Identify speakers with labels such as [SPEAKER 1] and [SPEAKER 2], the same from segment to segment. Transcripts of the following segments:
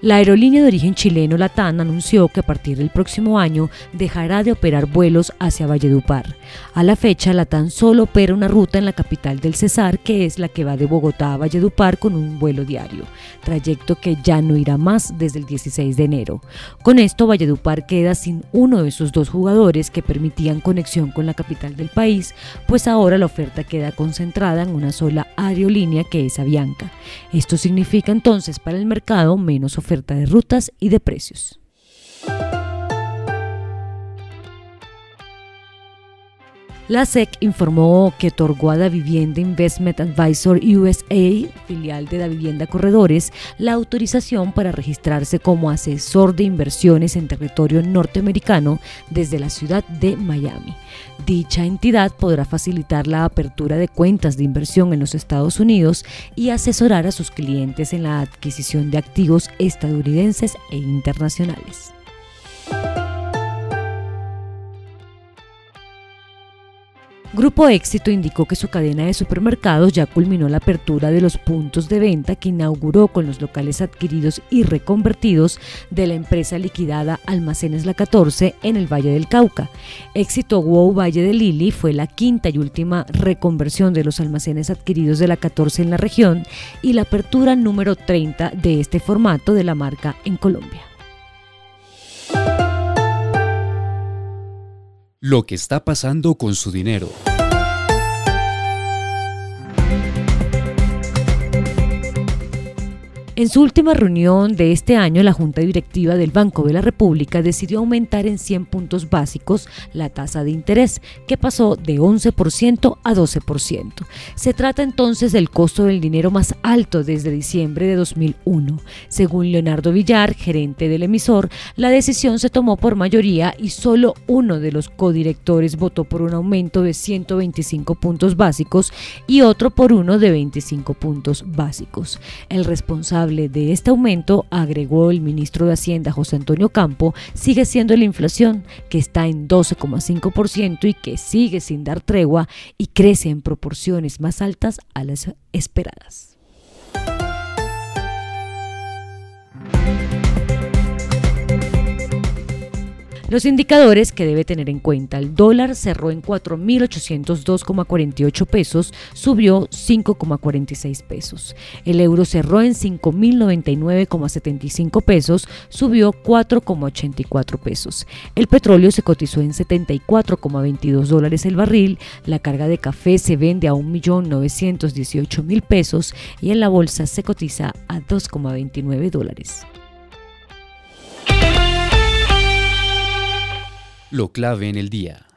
[SPEAKER 1] La aerolínea de origen chileno Latam anunció que a partir del próximo año dejará de operar vuelos hacia Valledupar. A la fecha, Latam solo opera una ruta en la capital del Cesar, que es la que va de Bogotá a Valledupar con un vuelo diario, trayecto que ya no irá más desde el 16 de enero. Con esto, Valledupar queda sin uno de sus dos jugadores que permitían conexión con la capital del país, pues ahora la oferta queda concentrada en una sola aerolínea que es Avianca. Esto significa entonces para el mercado menos oferta de rutas y de precios. La SEC informó que otorgó a Da Vivienda Investment Advisor USA, filial de Da Vivienda Corredores, la autorización para registrarse como asesor de inversiones en territorio norteamericano desde la ciudad de Miami. Dicha entidad podrá facilitar la apertura de cuentas de inversión en los Estados Unidos y asesorar a sus clientes en la adquisición de activos estadounidenses e internacionales. Grupo Éxito indicó que su cadena de supermercados ya culminó la apertura de los puntos de venta que inauguró con los locales adquiridos y reconvertidos de la empresa liquidada Almacenes La 14 en el Valle del Cauca. Éxito Wow Valle de Lili fue la quinta y última reconversión de los almacenes adquiridos de la 14 en la región y la apertura número 30 de este formato de la marca en Colombia.
[SPEAKER 2] Lo que está pasando con su dinero.
[SPEAKER 1] En su última reunión de este año, la Junta Directiva del Banco de la República decidió aumentar en 100 puntos básicos la tasa de interés, que pasó de 11% a 12%. Se trata entonces del costo del dinero más alto desde diciembre de 2001. Según Leonardo Villar, gerente del emisor, la decisión se tomó por mayoría y solo uno de los codirectores votó por un aumento de 125 puntos básicos y otro por uno de 25 puntos básicos. El responsable de este aumento, agregó el ministro de Hacienda José Antonio Campo, sigue siendo la inflación, que está en 12,5% y que sigue sin dar tregua y crece en proporciones más altas a las esperadas. Los indicadores que debe tener en cuenta. El dólar cerró en 4.802,48 pesos, subió 5,46 pesos. El euro cerró en 5.099,75 pesos, subió 4,84 pesos. El petróleo se cotizó en 74,22 dólares el barril. La carga de café se vende a 1.918.000 pesos y en la bolsa se cotiza a 2,29 dólares.
[SPEAKER 2] Lo clave en el día.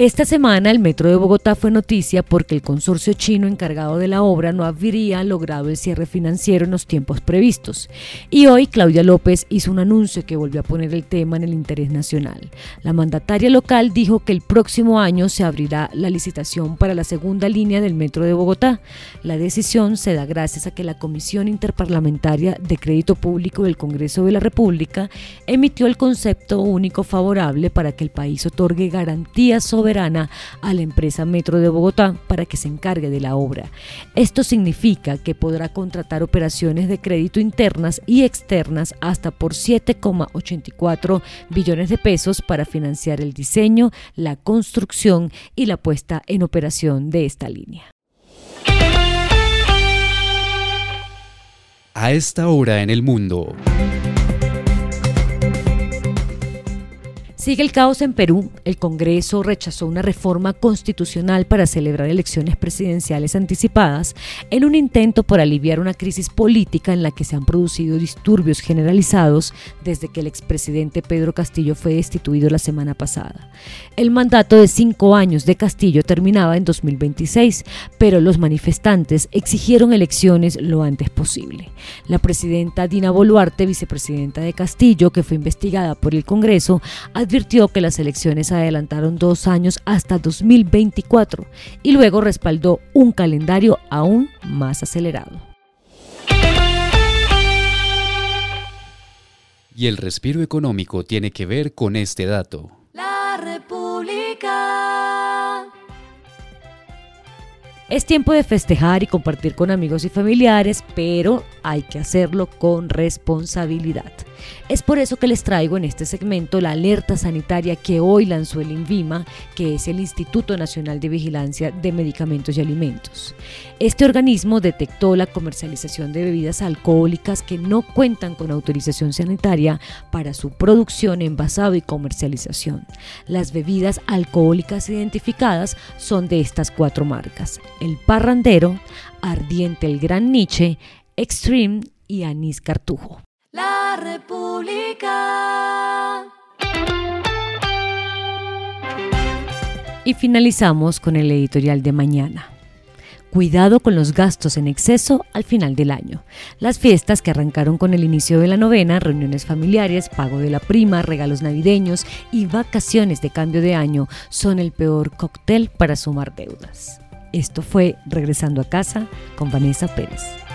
[SPEAKER 1] Esta semana el Metro de Bogotá fue noticia porque el consorcio chino encargado de la obra no habría logrado el cierre financiero en los tiempos previstos. Y hoy Claudia López hizo un anuncio que volvió a poner el tema en el interés nacional. La mandataria local dijo que el próximo año se abrirá la licitación para la segunda línea del Metro de Bogotá. La decisión se da gracias a que la Comisión Interparlamentaria de Crédito Público del Congreso de la República emitió el concepto único favorable para que el país otorgue garantías sobre a la empresa Metro de Bogotá para que se encargue de la obra. Esto significa que podrá contratar operaciones de crédito internas y externas hasta por 7,84 billones de pesos para financiar el diseño, la construcción y la puesta en operación de esta línea.
[SPEAKER 2] A esta hora en el mundo.
[SPEAKER 1] Sigue el caos en Perú. El Congreso rechazó una reforma constitucional para celebrar elecciones presidenciales anticipadas en un intento por aliviar una crisis política en la que se han producido disturbios generalizados desde que el expresidente Pedro Castillo fue destituido la semana pasada. El mandato de cinco años de Castillo terminaba en 2026, pero los manifestantes exigieron elecciones lo antes posible. La presidenta Dina Boluarte, vicepresidenta de Castillo, que fue investigada por el Congreso, advirtió que las elecciones adelantaron dos años hasta 2024 y luego respaldó un calendario aún más acelerado.
[SPEAKER 2] Y el respiro económico tiene que ver con este dato.
[SPEAKER 1] La República. Es tiempo de festejar y compartir con amigos y familiares, pero hay que hacerlo con responsabilidad. Es por eso que les traigo en este segmento la alerta sanitaria que hoy lanzó el INVIMA, que es el Instituto Nacional de Vigilancia de Medicamentos y Alimentos. Este organismo detectó la comercialización de bebidas alcohólicas que no cuentan con autorización sanitaria para su producción, envasado y comercialización. Las bebidas alcohólicas identificadas son de estas cuatro marcas: el Parrandero, Ardiente el Gran Nietzsche, Extreme y Anís Cartujo. República. Y finalizamos con el editorial de mañana. Cuidado con los gastos en exceso al final del año. Las fiestas que arrancaron con el inicio de la novena, reuniones familiares, pago de la prima, regalos navideños y vacaciones de cambio de año son el peor cóctel para sumar deudas. Esto fue Regresando a casa con Vanessa Pérez.